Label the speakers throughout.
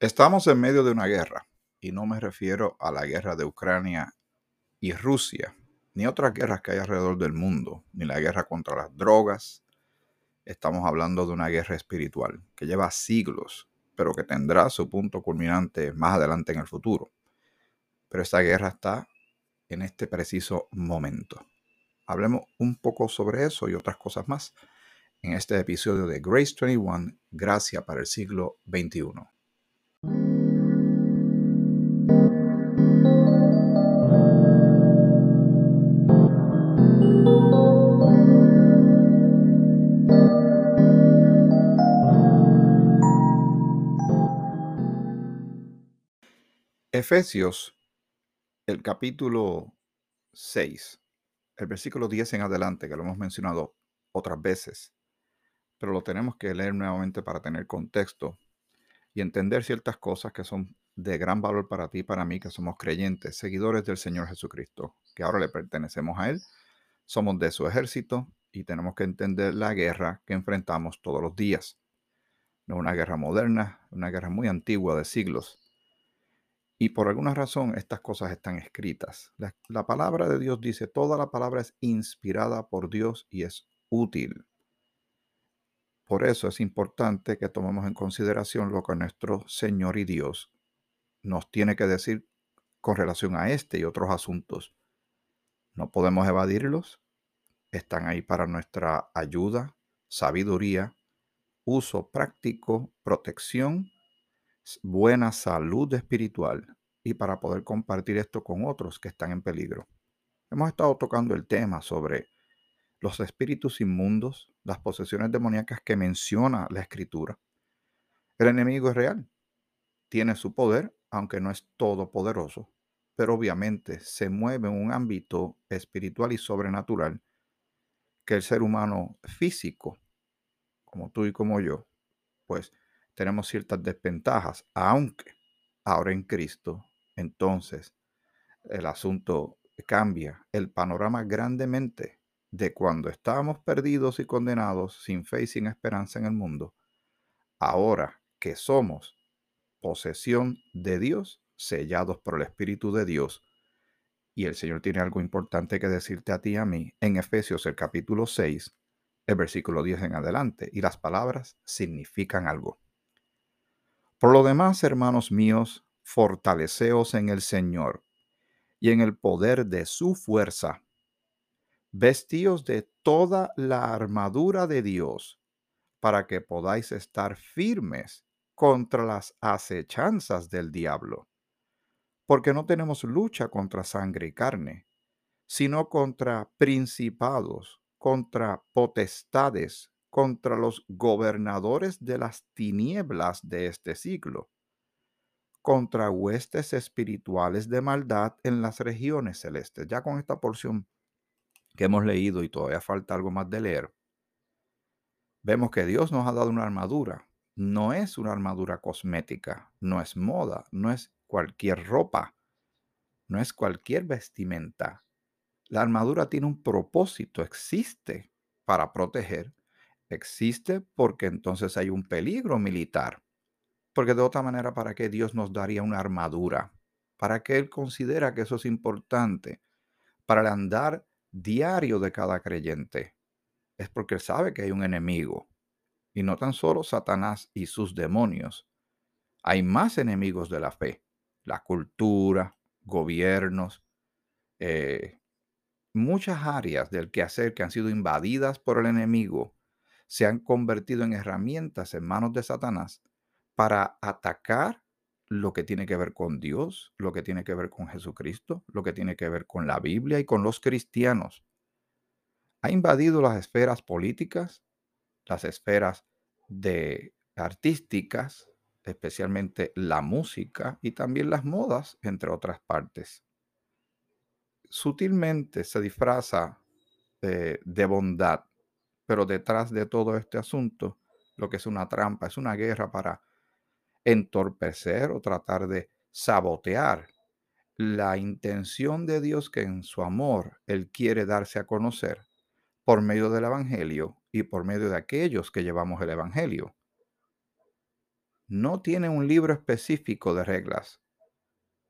Speaker 1: Estamos en medio de una guerra, y no me refiero a la guerra de Ucrania y Rusia, ni otras guerras que hay alrededor del mundo, ni la guerra contra las drogas. Estamos hablando de una guerra espiritual que lleva siglos, pero que tendrá su punto culminante más adelante en el futuro. Pero esta guerra está en este preciso momento. Hablemos un poco sobre eso y otras cosas más en este episodio de Grace 21, Gracia para el siglo XXI. Efesios, el capítulo 6, el versículo 10 en adelante, que lo hemos mencionado otras veces, pero lo tenemos que leer nuevamente para tener contexto y entender ciertas cosas que son de gran valor para ti y para mí, que somos creyentes, seguidores del Señor Jesucristo, que ahora le pertenecemos a Él, somos de su ejército y tenemos que entender la guerra que enfrentamos todos los días. No una guerra moderna, una guerra muy antigua de siglos. Y por alguna razón estas cosas están escritas. La, la, palabra de Dios dice, toda la palabra es inspirada por Dios y es útil. Por eso es importante que tomemos en consideración lo que nuestro Señor y Dios nos tiene que decir con relación a este y otros asuntos. No podemos evadirlos. Están ahí para nuestra ayuda, sabiduría, uso práctico, protección, buena salud espiritual y para poder compartir esto con otros que están en peligro. Hemos estado tocando el tema sobre los espíritus inmundos, las posesiones demoníacas que menciona la escritura. El enemigo es real, tiene su poder, aunque no es todopoderoso, pero obviamente se mueve en un ámbito espiritual y sobrenatural que el ser humano físico, como tú y como yo, pues tenemos ciertas desventajas, aunque ahora en Cristo, entonces el asunto cambia, el panorama grandemente de cuando estábamos perdidos y condenados, sin fe y sin esperanza en el mundo, ahora que somos posesión de Dios, sellados por el Espíritu de Dios, y el Señor tiene algo importante que decirte a ti y a mí en Efesios el capítulo 6, el versículo 10 en adelante, y las palabras significan algo. Por lo demás, hermanos míos, fortaleceos en el Señor y en el poder de su fuerza vestíos de toda la armadura de Dios, para que podáis estar firmes contra las acechanzas del diablo. Porque no tenemos lucha contra sangre y carne, sino contra principados, contra potestades, contra los gobernadores de las tinieblas de este siglo, contra huestes espirituales de maldad en las regiones celestes. Ya con esta porción que hemos leído y todavía falta algo más de leer, vemos que Dios nos ha dado una armadura. No es una armadura cosmética, no es moda, no es cualquier ropa, no es cualquier vestimenta. La armadura tiene un propósito, existe para proteger, existe porque entonces hay un peligro militar. Porque de otra manera, ¿para qué Dios nos daría una armadura? ¿Para qué Él considera que eso es importante? Para el andar diario de cada creyente. Es porque él sabe que hay un enemigo. Y no tan solo Satanás y sus demonios. Hay más enemigos de la fe. La cultura, gobiernos, eh, muchas áreas del quehacer que han sido invadidas por el enemigo se han convertido en herramientas en manos de Satanás para atacar lo que tiene que ver con Dios, lo que tiene que ver con Jesucristo, lo que tiene que ver con la Biblia y con los cristianos. Ha invadido las esferas políticas, las esferas de artísticas, especialmente la música y también las modas, entre otras partes. Sutilmente se disfraza de, de bondad, pero detrás de todo este asunto, lo que es una trampa, es una guerra para entorpecer o tratar de sabotear la intención de Dios que en su amor Él quiere darse a conocer por medio del Evangelio y por medio de aquellos que llevamos el Evangelio. no tiene un libro específico de reglas.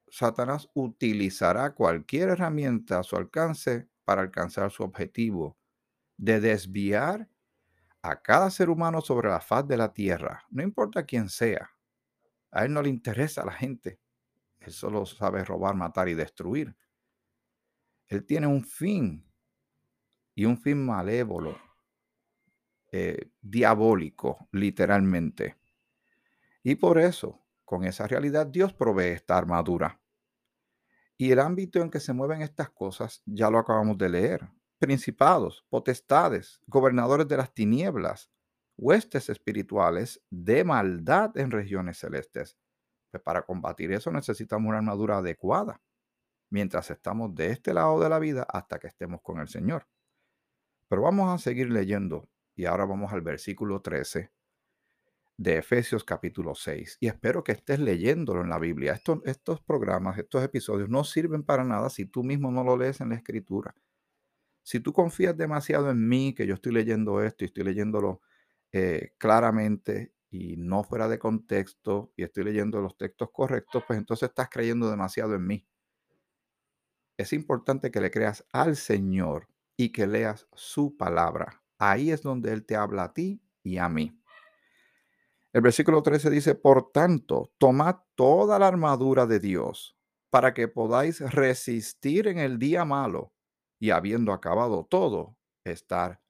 Speaker 1: Satanás utilizará cualquier herramienta a su alcance para alcanzar su objetivo de desviar a cada ser humano sobre la faz de la tierra, no importa quién sea. A él no le interesa a la gente. Él solo sabe robar, matar y destruir. Él tiene un fin y un fin malévolo, eh, diabólico, literalmente. Y por eso, con esa realidad, Dios provee esta armadura. Y el ámbito en que se mueven estas cosas ya lo acabamos de leer. Principados, potestades, gobernadores de las tinieblas, huestes espirituales de maldad en regiones celestes. Pues para combatir eso necesitamos una armadura adecuada mientras estamos de este lado de la vida hasta que estemos con el Señor. Pero vamos a seguir leyendo y ahora vamos al versículo 13 de Efesios capítulo 6. Y espero que estés leyéndolo en la Biblia. Estos, estos programas, estos episodios no sirven para nada si tú mismo no lo lees en la escritura. Si tú confías demasiado en mí, que yo estoy leyendo esto y estoy leyéndolo eh, claramente y no fuera de contexto y estoy leyendo los textos correctos, pues entonces estás creyendo demasiado en mí. Es importante que le creas al Señor y que leas su palabra. Ahí es donde Él te habla a ti y a mí. El versículo 13 dice, por tanto, tomad toda la armadura de Dios para que podáis resistir en el día malo y habiendo acabado todo, estar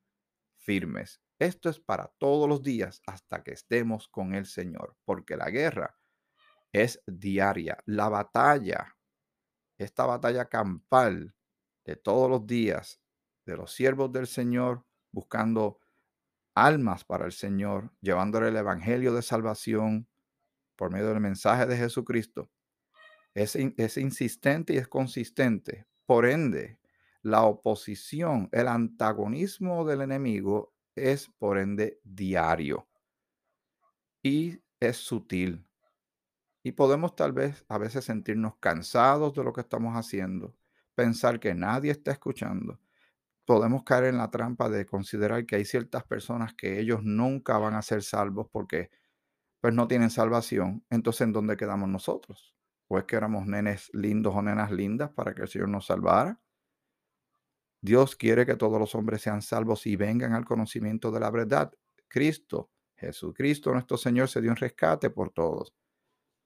Speaker 1: firmes. Esto es para todos los días hasta que estemos con el Señor, porque la guerra es diaria. La batalla, esta batalla campal de todos los días de los siervos del Señor buscando almas para el Señor, llevándole el Evangelio de salvación por medio del mensaje de Jesucristo, es, es insistente y es consistente. Por ende, la oposición, el antagonismo del enemigo es, por ende, diario y es sutil. Y podemos tal vez a veces sentirnos cansados de lo que estamos haciendo, pensar que nadie está escuchando, podemos caer en la trampa de considerar que hay ciertas personas que ellos nunca van a ser salvos porque pues no tienen salvación. Entonces, ¿en dónde quedamos nosotros? ¿O es que éramos nenes lindos o nenas lindas para que el Señor nos salvara? Dios quiere que todos los hombres sean salvos y vengan al conocimiento de la verdad. Cristo, Jesucristo, nuestro Señor, se dio un rescate por todos.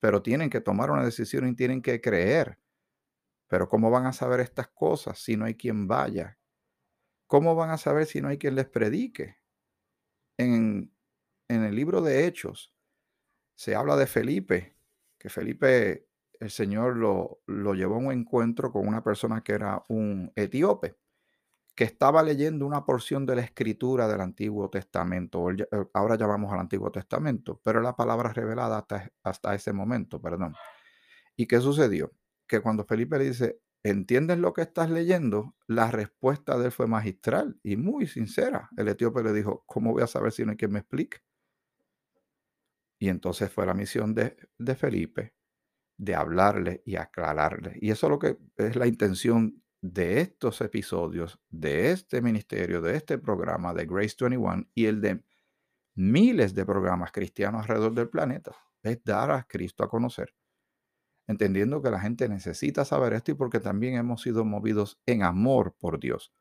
Speaker 1: Pero tienen que tomar una decisión y tienen que creer. Pero ¿cómo van a saber estas cosas si no hay quien vaya ¿Cómo van a saber si no hay quien les predique? En, el libro de Hechos se habla de Felipe, que Felipe, el Señor lo, lo llevó a un encuentro con una persona que era un etíope, que estaba leyendo una porción de la escritura del Antiguo Testamento, eh, ahora llamamos al Antiguo Testamento, pero la palabra revelada hasta, hasta ese momento, perdón. ¿Y qué sucedió? Que cuando Felipe le dice, ¿entiendes lo que estás leyendo? La respuesta de él fue magistral y muy sincera. El etíope le dijo, ¿cómo voy a saber si no hay quien me explique? Y entonces fue la misión de, de Felipe de hablarle y aclararle. Y eso es lo que es la intención de estos episodios, de este ministerio, de este programa de Grace 21 y el de miles de programas cristianos alrededor del planeta, es dar a Cristo a conocer entendiendo que la gente necesita saber esto y porque también hemos sido movidos en amor por Dios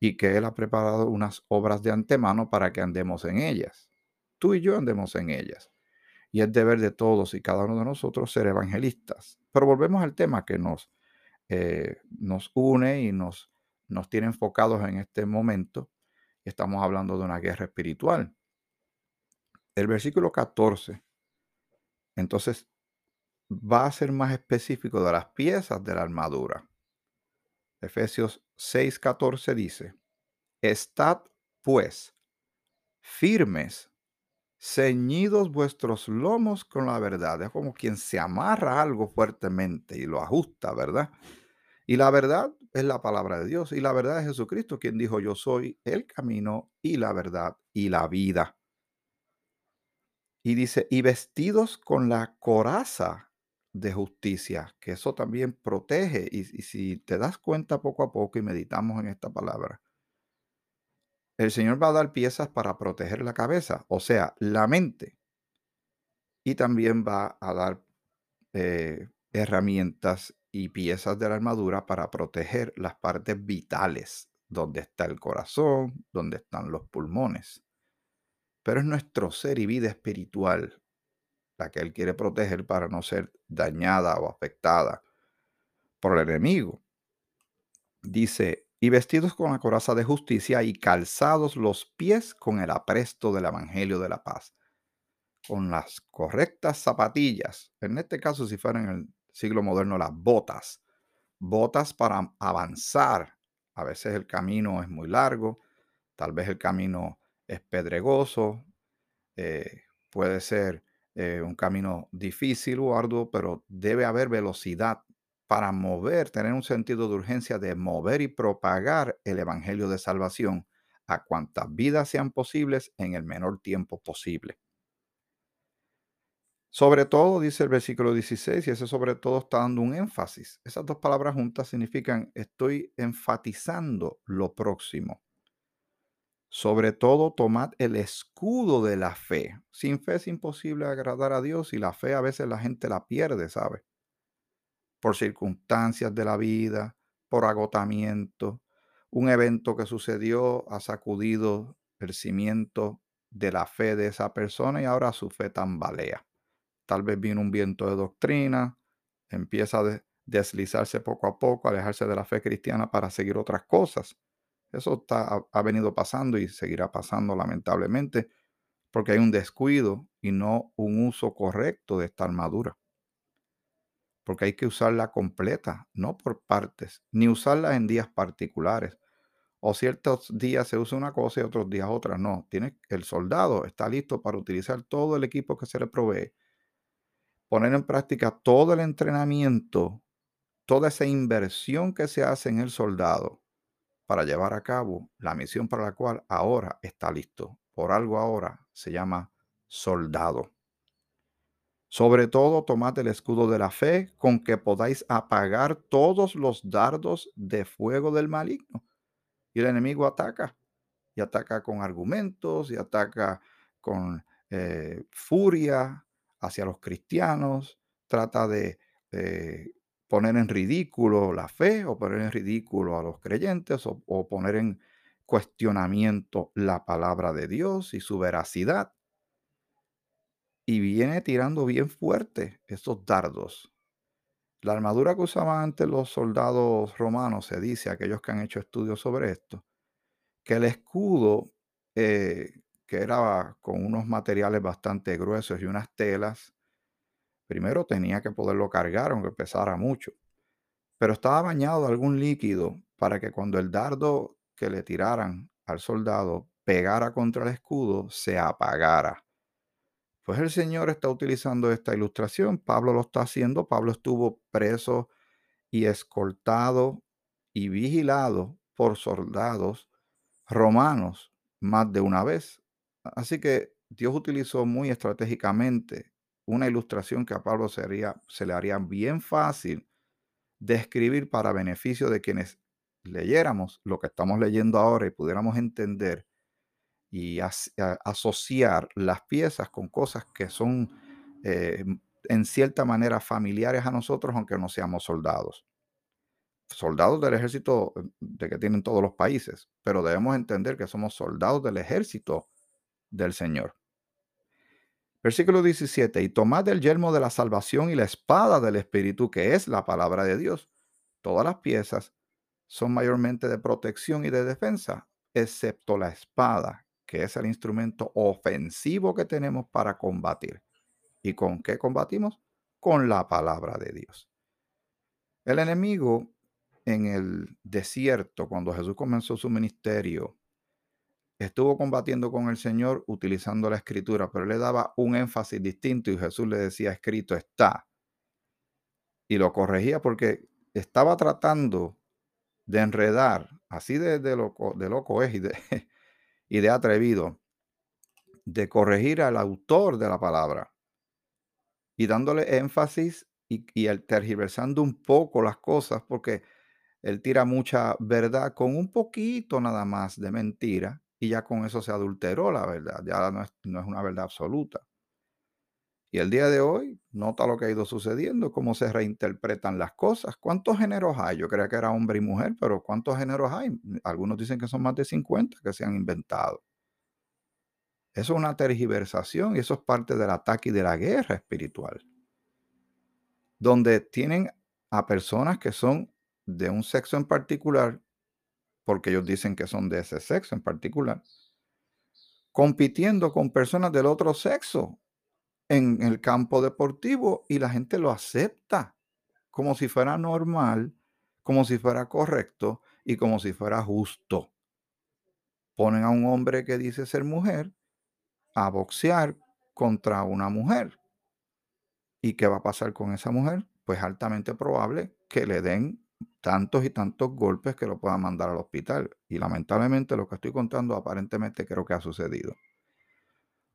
Speaker 1: y que Él ha preparado unas obras de antemano para que andemos en ellas. Tú y yo andemos en ellas. Y es deber de todos y cada uno de nosotros ser evangelistas. Pero volvemos al tema que nos, nos une y nos, nos tiene enfocados en este momento. Estamos hablando de una guerra espiritual. El versículo 14. Entonces va a ser más específico de las piezas de la armadura. Efesios 6:14 dice, Estad pues firmes, ceñidos vuestros lomos con la verdad. Es como quien se amarra algo fuertemente y lo ajusta, ¿verdad? Y la verdad es la palabra de Dios y la verdad es Jesucristo, quien dijo, yo soy el camino y la verdad y la vida. Y dice, y vestidos con la coraza de justicia, que eso también protege. Y, si te das cuenta poco a poco y meditamos en esta palabra, el Señor va a dar piezas para proteger la cabeza, o sea, la mente. y también va a dar eh, herramientas y piezas de la armadura para proteger las partes vitales, donde está el corazón, donde están los pulmones. Pero es nuestro ser y vida espiritual la que Él quiere proteger para no ser dañada o afectada por el enemigo. Dice, y vestidos con la coraza de justicia y calzados los pies con el apresto del Evangelio de la paz, con las correctas zapatillas, en este caso si fuera en el siglo moderno las botas, botas para avanzar. A veces el camino es muy largo, tal vez el camino es pedregoso, eh, puede ser eh, un camino difícil o arduo, pero debe haber velocidad para mover, tener un sentido de urgencia de mover y propagar el Evangelio de Salvación a cuantas vidas sean posibles en el menor tiempo posible. Sobre todo, dice el versículo 16, y ese sobre todo está dando un énfasis. Esas dos palabras juntas significan estoy enfatizando lo próximo. Sobre todo, tomad el escudo de la fe. Sin fe es imposible agradar a Dios y la fe a veces la gente la pierde, ¿sabe? Por circunstancias de la vida, por agotamiento. Un evento que sucedió ha sacudido el cimiento de la fe de esa persona y ahora su fe tambalea. Tal vez vino un viento de doctrina, empieza a deslizarse poco a poco, alejarse de la fe cristiana para seguir otras cosas eso ha, venido pasando y seguirá pasando lamentablemente porque hay un descuido y no un uso correcto de esta armadura. Porque hay que usarla completa, no por partes, ni usarla en días particulares. O ciertos días se usa una cosa y otros días otra. No, tiene, el soldado está listo para utilizar todo el equipo que se le provee, poner en práctica todo el entrenamiento, toda esa inversión que se hace en el soldado para llevar a cabo la misión para la cual ahora está listo. Por algo ahora se llama soldado. Sobre todo, tomad el escudo de la fe con que podáis apagar todos los dardos de fuego del maligno. Y el enemigo ataca, y ataca con argumentos, y ataca con eh, furia hacia los cristianos, trata de eh, poner en ridículo la fe o poner en ridículo a los creyentes o, poner en cuestionamiento la palabra de Dios y su veracidad. Y viene tirando bien fuerte esos dardos. La armadura que usaban antes los soldados romanos, se dice, aquellos que han hecho estudios sobre esto, que el escudo, eh, que era con unos materiales bastante gruesos y unas telas, Primero tenía que poderlo cargar, aunque pesara mucho. Pero estaba bañado algún líquido para que cuando el dardo que le tiraran al soldado pegara contra el escudo, se apagara. Pues el Señor está utilizando esta ilustración. Pablo lo está haciendo. Pablo estuvo preso y escoltado y vigilado por soldados romanos más de una vez. Así que Dios utilizó muy estratégicamente una ilustración que a Pablo se le haría bien fácil describir para beneficio de quienes leyéramos lo que estamos leyendo ahora y pudiéramos entender y asociar las piezas con cosas que son eh, en cierta manera familiares a nosotros, aunque no seamos soldados. Soldados del ejército eh, de que tienen todos los países, pero debemos entender que somos soldados del ejército del Señor. Versículo 17, y tomad el yelmo de la salvación y la espada del Espíritu, que es la palabra de Dios. Todas las piezas son mayormente de protección y de defensa, excepto la espada, que es el instrumento ofensivo que tenemos para combatir. ¿Y con qué combatimos? Con la palabra de Dios. El enemigo en el desierto, cuando Jesús comenzó su ministerio, estuvo combatiendo con el Señor utilizando la escritura, pero le daba un énfasis distinto y Jesús le decía, escrito está. Y lo corregía porque estaba tratando de enredar, así de, loco, de loco es y de, y de atrevido, de corregir al autor de la palabra y dándole énfasis y, tergiversando un poco las cosas, porque él tira mucha verdad con un poquito nada más de mentira y ya con eso se adulteró la verdad, ya no es, no es una verdad absoluta. Y el día de hoy, nota lo que ha ido sucediendo, cómo se reinterpretan las cosas. ¿Cuántos géneros hay? Yo creía que era hombre y mujer, pero ¿cuántos géneros hay? Algunos dicen que son más de 50 que se han inventado. Eso es una tergiversación y eso es parte del ataque y de la guerra espiritual. Donde tienen a personas que son de un sexo en particular, porque ellos dicen que son de ese sexo en particular, compitiendo con personas del otro sexo en el campo deportivo y la gente lo acepta como si fuera normal, como si fuera correcto y como si fuera justo. Ponen a un hombre que dice ser mujer a boxear contra una mujer. ¿Y qué va a pasar con esa mujer? Pues altamente probable que le den tantos y tantos golpes que lo puedan mandar al hospital. Y lamentablemente lo que estoy contando aparentemente creo que ha sucedido.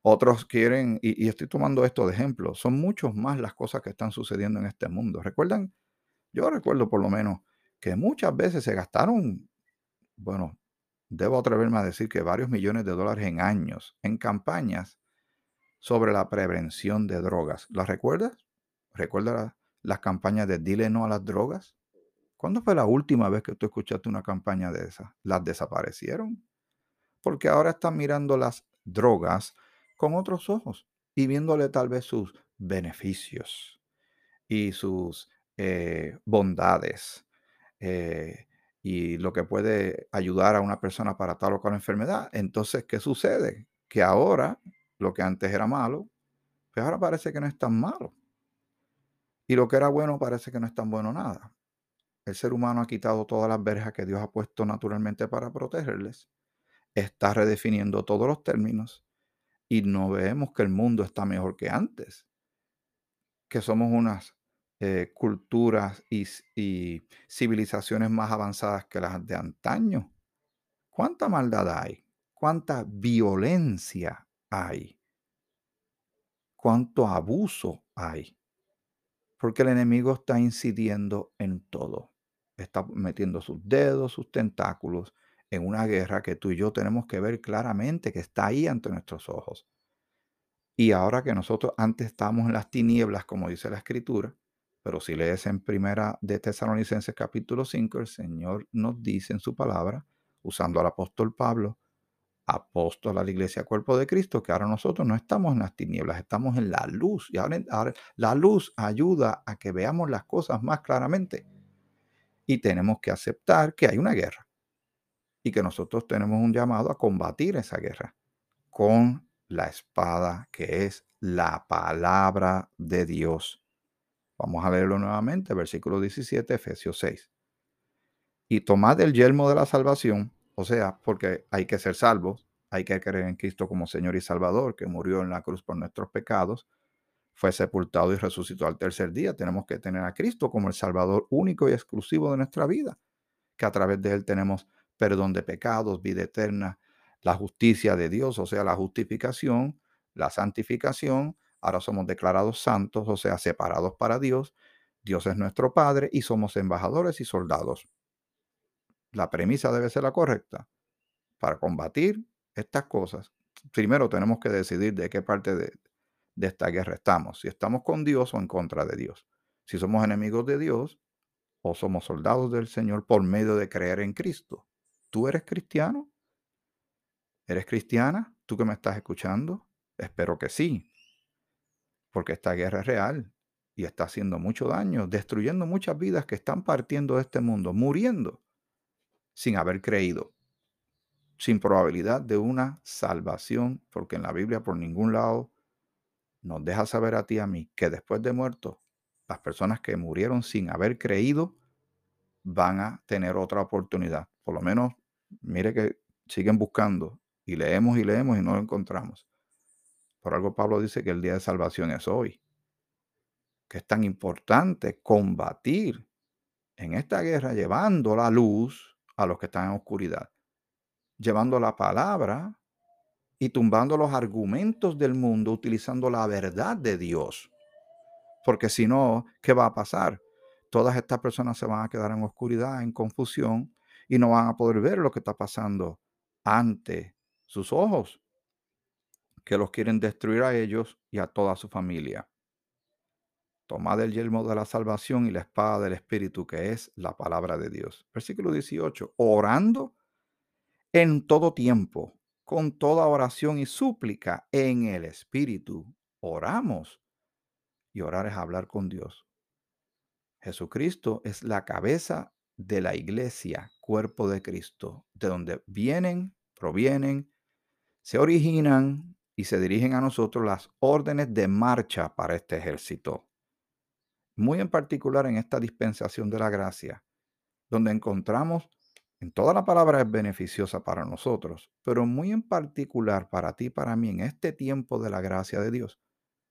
Speaker 1: Otros quieren, y, estoy tomando esto de ejemplo, son muchos más las cosas que están sucediendo en este mundo. ¿Recuerdan? Yo recuerdo por lo menos que muchas veces se gastaron, bueno, debo atreverme a decir que varios millones de dólares en años en campañas sobre la prevención de drogas. ¿Las recuerdas? ¿Recuerdas las campañas de Dile no a las drogas? ¿Cuándo fue la última vez que tú escuchaste una campaña de esas? ¿Las desaparecieron? Porque ahora están mirando las drogas con otros ojos y viéndole tal vez sus beneficios y sus eh, bondades eh, y lo que puede ayudar a una persona para tal o cual enfermedad. Entonces, ¿qué sucede? Que ahora lo que antes era malo, pues ahora parece que no es tan malo. Y lo que era bueno parece que no es tan bueno nada. El ser humano ha quitado todas las verjas que Dios ha puesto naturalmente para protegerles. Está redefiniendo todos los términos y no vemos que el mundo está mejor que antes, que somos unas eh, culturas y, y civilizaciones más avanzadas que las de antaño. ¿Cuánta maldad hay? ¿Cuánta violencia hay? ¿Cuánto abuso hay? Porque el enemigo está incidiendo en todo. Está metiendo sus dedos, sus tentáculos en una guerra que tú y yo tenemos que ver claramente que está ahí ante nuestros ojos. Y ahora que nosotros antes estábamos en las tinieblas, como dice la escritura, pero si lees en primera de Tesalonicenses capítulo 5, el Señor nos dice en su palabra, usando al apóstol Pablo, apóstol a la iglesia cuerpo de Cristo, que ahora nosotros no estamos en las tinieblas, estamos en la luz. Y ahora, la luz ayuda a que veamos las cosas más claramente. Y tenemos que aceptar que hay una guerra y que nosotros tenemos un llamado a combatir esa guerra con la espada que es la palabra de Dios. Vamos a leerlo nuevamente, versículo 17, Efesios 6. Y tomad el yelmo de la salvación, o sea, porque hay que ser salvos, hay que creer en Cristo como Señor y Salvador, que murió en la cruz por nuestros pecados, fue sepultado y resucitó al tercer día. Tenemos que tener a Cristo como el Salvador único y exclusivo de nuestra vida, que a través de Él tenemos perdón de pecados, vida eterna, la justicia de Dios, o sea, la justificación, la santificación. Ahora somos declarados santos, o sea, separados para Dios. Dios es nuestro Padre y somos embajadores y soldados. La premisa debe ser la correcta. Para combatir estas cosas, primero tenemos que decidir de qué parte de, esta guerra estamos. Si estamos con Dios o en contra de Dios. Si somos enemigos de Dios o somos soldados del Señor por medio de creer en Cristo. ¿Tú eres cristiano? ¿Eres cristiana? ¿Tú que me estás escuchando? Espero que sí. Porque esta guerra es real y está haciendo mucho daño, destruyendo muchas vidas que están partiendo de este mundo, muriendo sin haber creído, sin probabilidad de una salvación, porque en la Biblia por ningún lado nos deja saber a ti y a mí que después de muerto, las personas que murieron sin haber creído van a tener otra oportunidad. Por lo menos Mire que siguen buscando y leemos y leemos y no lo encontramos. Por algo Pablo dice que el día de salvación es hoy. Que es tan importante combatir en esta guerra llevando la luz a los que están en oscuridad. Llevando la palabra y tumbando los argumentos del mundo utilizando la verdad de Dios. Porque si no, ¿qué va a pasar? Todas estas personas se van a quedar en oscuridad, en confusión, y no van a poder ver lo que está pasando ante sus ojos, que los quieren destruir a ellos y a toda su familia. Tomad el yelmo de la salvación y la espada del Espíritu, que es la palabra de Dios. Versículo 18. Orando en todo tiempo, con toda oración y súplica en el Espíritu. Oramos. Y orar es hablar con Dios. Jesucristo es la cabeza de la iglesia, cuerpo de Cristo, de donde vienen, provienen, se originan y se dirigen a nosotros las órdenes de marcha para este ejército. Muy en particular en esta dispensación de la gracia, donde encontramos en toda la palabra es beneficiosa para nosotros, pero muy en particular para ti para mí en este tiempo de la gracia de Dios,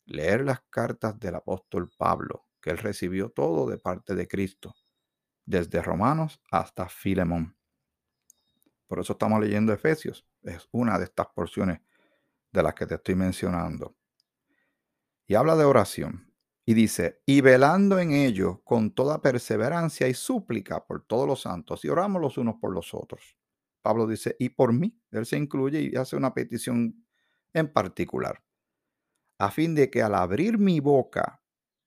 Speaker 1: leer las cartas del apóstol Pablo, que él recibió todo de parte de Cristo, desde Romanos hasta Filemón. Por eso estamos leyendo Efesios, es una de estas porciones de las que te estoy mencionando. Y habla de oración. Y dice, y velando en ello con toda perseverancia y súplica por todos los santos, y oramos los unos por los otros. Pablo dice, y por mí, él se incluye y hace una petición en particular, a fin de que al abrir mi boca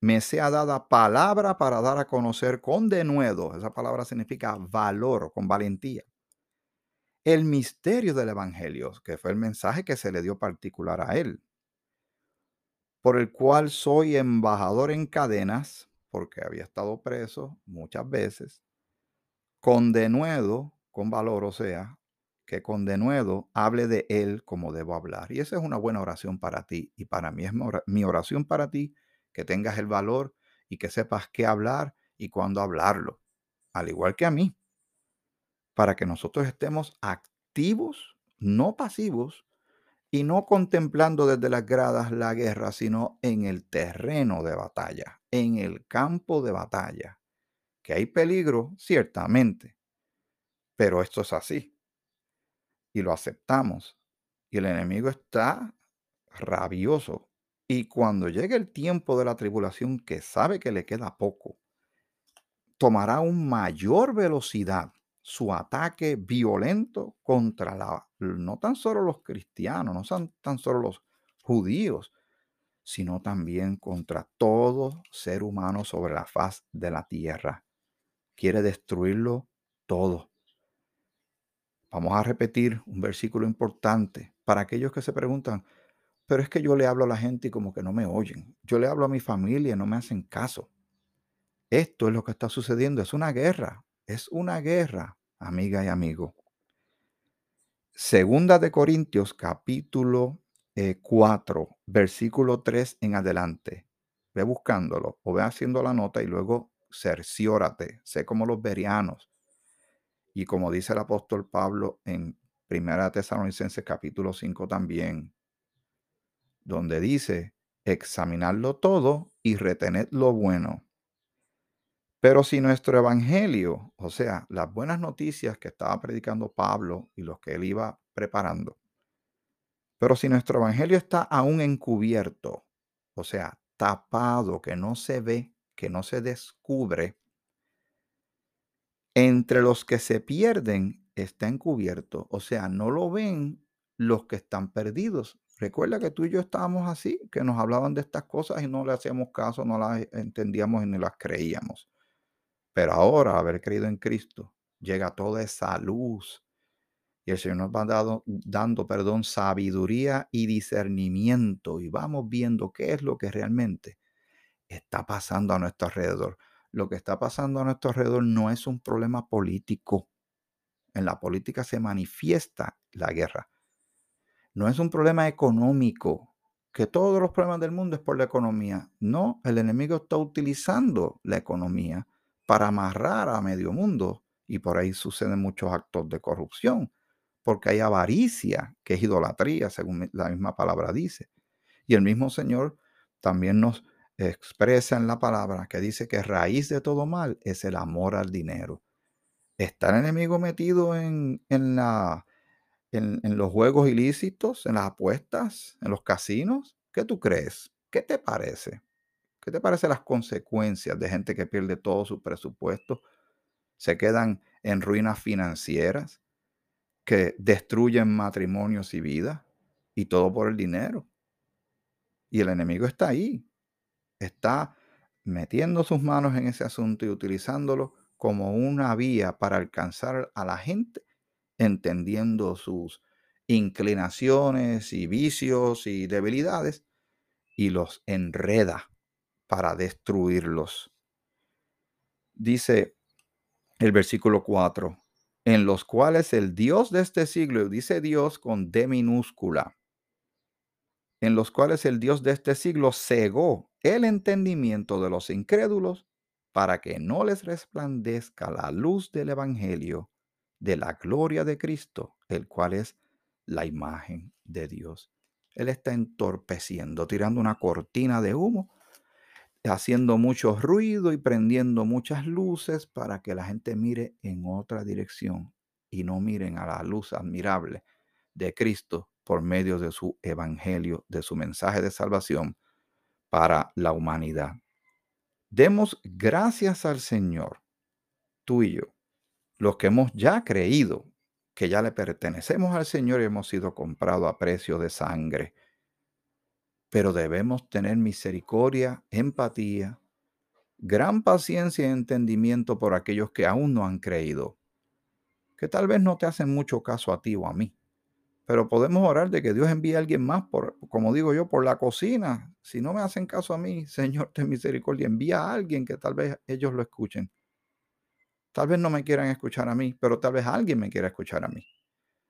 Speaker 1: me sea dada palabra para dar a conocer con denuedo, esa palabra significa valor, con valentía, el misterio del Evangelio, que fue el mensaje que se le dio particular a él por el cual soy embajador en cadenas, porque había estado preso muchas veces, con denuedo, con valor, o sea, que con denuedo hable de él como debo hablar. Y esa es una buena oración para ti y para mí es mi oración para ti, que tengas el valor y que sepas qué hablar y cuándo hablarlo, al igual que a mí, para que nosotros estemos activos, no pasivos, y no contemplando desde las gradas la guerra, sino en el terreno de batalla, en el campo de batalla. Que hay peligro, ciertamente, pero esto es así. Y lo aceptamos. Y el enemigo está rabioso. Y cuando llegue el tiempo de la tribulación, que sabe que le queda poco, tomará un mayor velocidad su ataque violento contra la, no tan solo los cristianos, no son tan solo los judíos, sino también contra todo ser humano sobre la faz de la tierra. Quiere destruirlo todo. Vamos a repetir un versículo importante para aquellos que se preguntan, pero es que yo le hablo a la gente y como que no me oyen. Yo le hablo a mi familia y no me hacen caso. Esto es lo que está sucediendo, es una guerra, es una guerra, amiga y amigo. Segunda de Corintios, capítulo 4, eh, versículo 3 en adelante. Ve buscándolo o ve haciendo la nota y luego cerciórate. Sé como los berianos. Y como dice el apóstol Pablo en Primera Tesalonicenses capítulo 5 también, donde dice, examinarlo todo y retened lo bueno pero si nuestro evangelio, o sea, las buenas noticias que estaba predicando Pablo y los que él iba preparando, pero si nuestro evangelio está aún encubierto, o sea, tapado, que no se ve, que no se descubre, entre los que se pierden está encubierto, o sea, no lo ven los que están perdidos. Recuerda que tú y yo estábamos así, que nos hablaban de estas cosas y no le hacíamos caso, no las entendíamos ni las creíamos. Pero ahora, haber creído en Cristo, llega toda esa luz. Y el Señor nos va dado, dando, perdón, sabiduría y discernimiento. Y vamos viendo qué es lo que realmente está pasando a nuestro alrededor. Lo que está pasando a nuestro alrededor no es un problema político. En la política se manifiesta la guerra. No es un problema económico, que todos los problemas del mundo es por la economía. No, el enemigo está utilizando la economía para amarrar a medio mundo. Y por ahí suceden muchos actos de corrupción, porque hay avaricia, que es idolatría, según la misma palabra dice. Y el mismo Señor también nos expresa en la palabra que dice que raíz de todo mal es el amor al dinero. ¿Está el enemigo metido en, en, la, en, los juegos ilícitos, en las apuestas, en los casinos? ¿Qué tú crees? ¿Qué te parece? ¿Qué te parece las consecuencias de gente que pierde todo su presupuesto? Se quedan en ruinas financieras, que destruyen matrimonios y vidas, y todo por el dinero. Y el enemigo está ahí, está metiendo sus manos en ese asunto y utilizándolo como una vía para alcanzar a la gente, entendiendo sus inclinaciones y vicios y debilidades, y los enreda para destruirlos. Dice el versículo 4, en los cuales el Dios de este siglo, dice Dios con D minúscula, en los cuales el Dios de este siglo cegó el entendimiento de los incrédulos para que no les resplandezca la luz del Evangelio de la gloria de Cristo, el cual es la imagen de Dios. Él está entorpeciendo, tirando una cortina de humo, haciendo mucho ruido y prendiendo muchas luces para que la gente mire en otra dirección y no miren a la luz admirable de Cristo por medio de su evangelio, de su mensaje de salvación para la humanidad. Demos gracias al Señor, tú y yo, los que hemos ya creído que ya le pertenecemos al Señor y hemos sido comprados a precio de sangre. Pero debemos tener misericordia, empatía, gran paciencia y entendimiento por aquellos que aún no han creído, que tal vez no te hacen mucho caso a ti o a mí. Pero podemos orar de que Dios envíe a alguien más, por, como digo yo, por la cocina. Si no me hacen caso a mí, Señor, ten misericordia, envía a alguien que tal vez ellos lo escuchen. Tal vez no me quieran escuchar a mí, pero tal vez alguien me quiera escuchar a mí.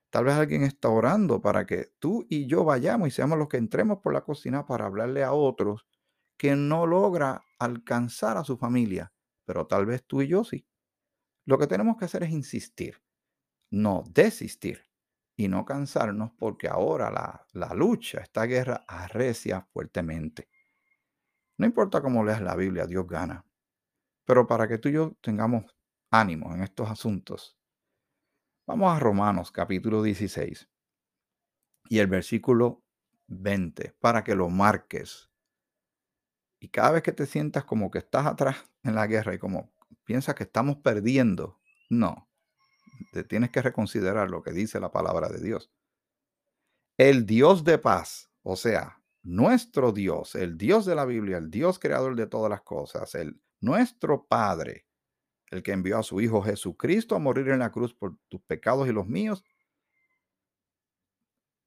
Speaker 1: Tal vez alguien está orando para que tú y yo vayamos y seamos los que entremos por la cocina para hablarle a otros que no logra alcanzar a su familia, pero tal vez tú y yo sí. Lo que tenemos que hacer es insistir, no desistir y no cansarnos porque ahora la, la lucha, esta guerra arrecia fuertemente. No importa cómo leas la Biblia, Dios gana. Pero para que tú y yo tengamos ánimo en estos asuntos. Vamos a Romanos capítulo 16 y el versículo 20 para que lo marques. Y cada vez que te sientas como que estás atrás en la guerra y como piensas que estamos perdiendo, no, te tienes que reconsiderar lo que dice la palabra de Dios. El Dios de paz, o sea, nuestro Dios, el Dios de la Biblia, el Dios creador de todas las cosas, el nuestro Padre, el que envió a su Hijo Jesucristo a morir en la cruz por tus pecados y los míos,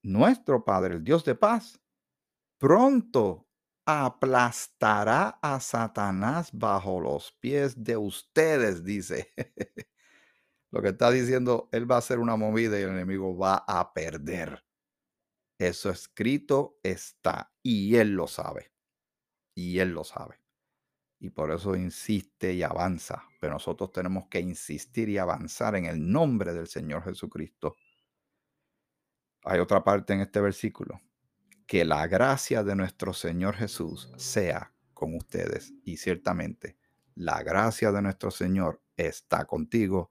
Speaker 1: nuestro Padre, el Dios de paz, pronto aplastará a Satanás bajo los pies de ustedes, dice. Lo que está diciendo, él va a hacer una movida y el enemigo va a perder. Eso escrito está y él lo sabe. Y él lo sabe y por eso insiste y avanza. Pero nosotros tenemos que insistir y avanzar en el nombre del Señor Jesucristo. Hay otra parte en este versículo. Que la gracia de nuestro Señor Jesús sea con ustedes. Y ciertamente, la gracia de nuestro Señor está contigo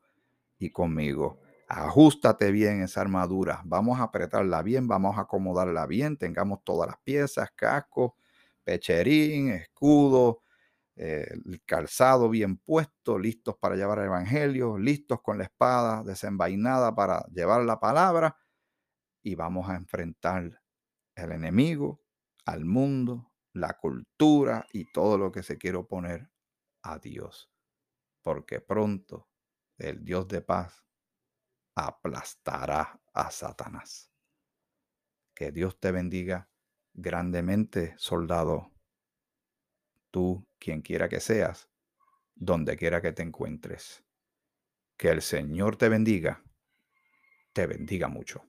Speaker 1: y conmigo. Ajustate bien esa armadura. Vamos a apretarla bien, vamos a acomodarla bien. Tengamos todas las piezas, casco, pecherín, escudo, el calzado bien puesto, listos para llevar el Evangelio, listos con la espada desenvainada para llevar la palabra y vamos a enfrentar el enemigo, al mundo, la cultura y todo lo que se quiere oponer a Dios. Porque pronto el Dios de paz aplastará a Satanás. Que Dios te bendiga grandemente, soldado tú, quien quiera que seas, donde quiera que te encuentres. Que el Señor te bendiga, te bendiga mucho.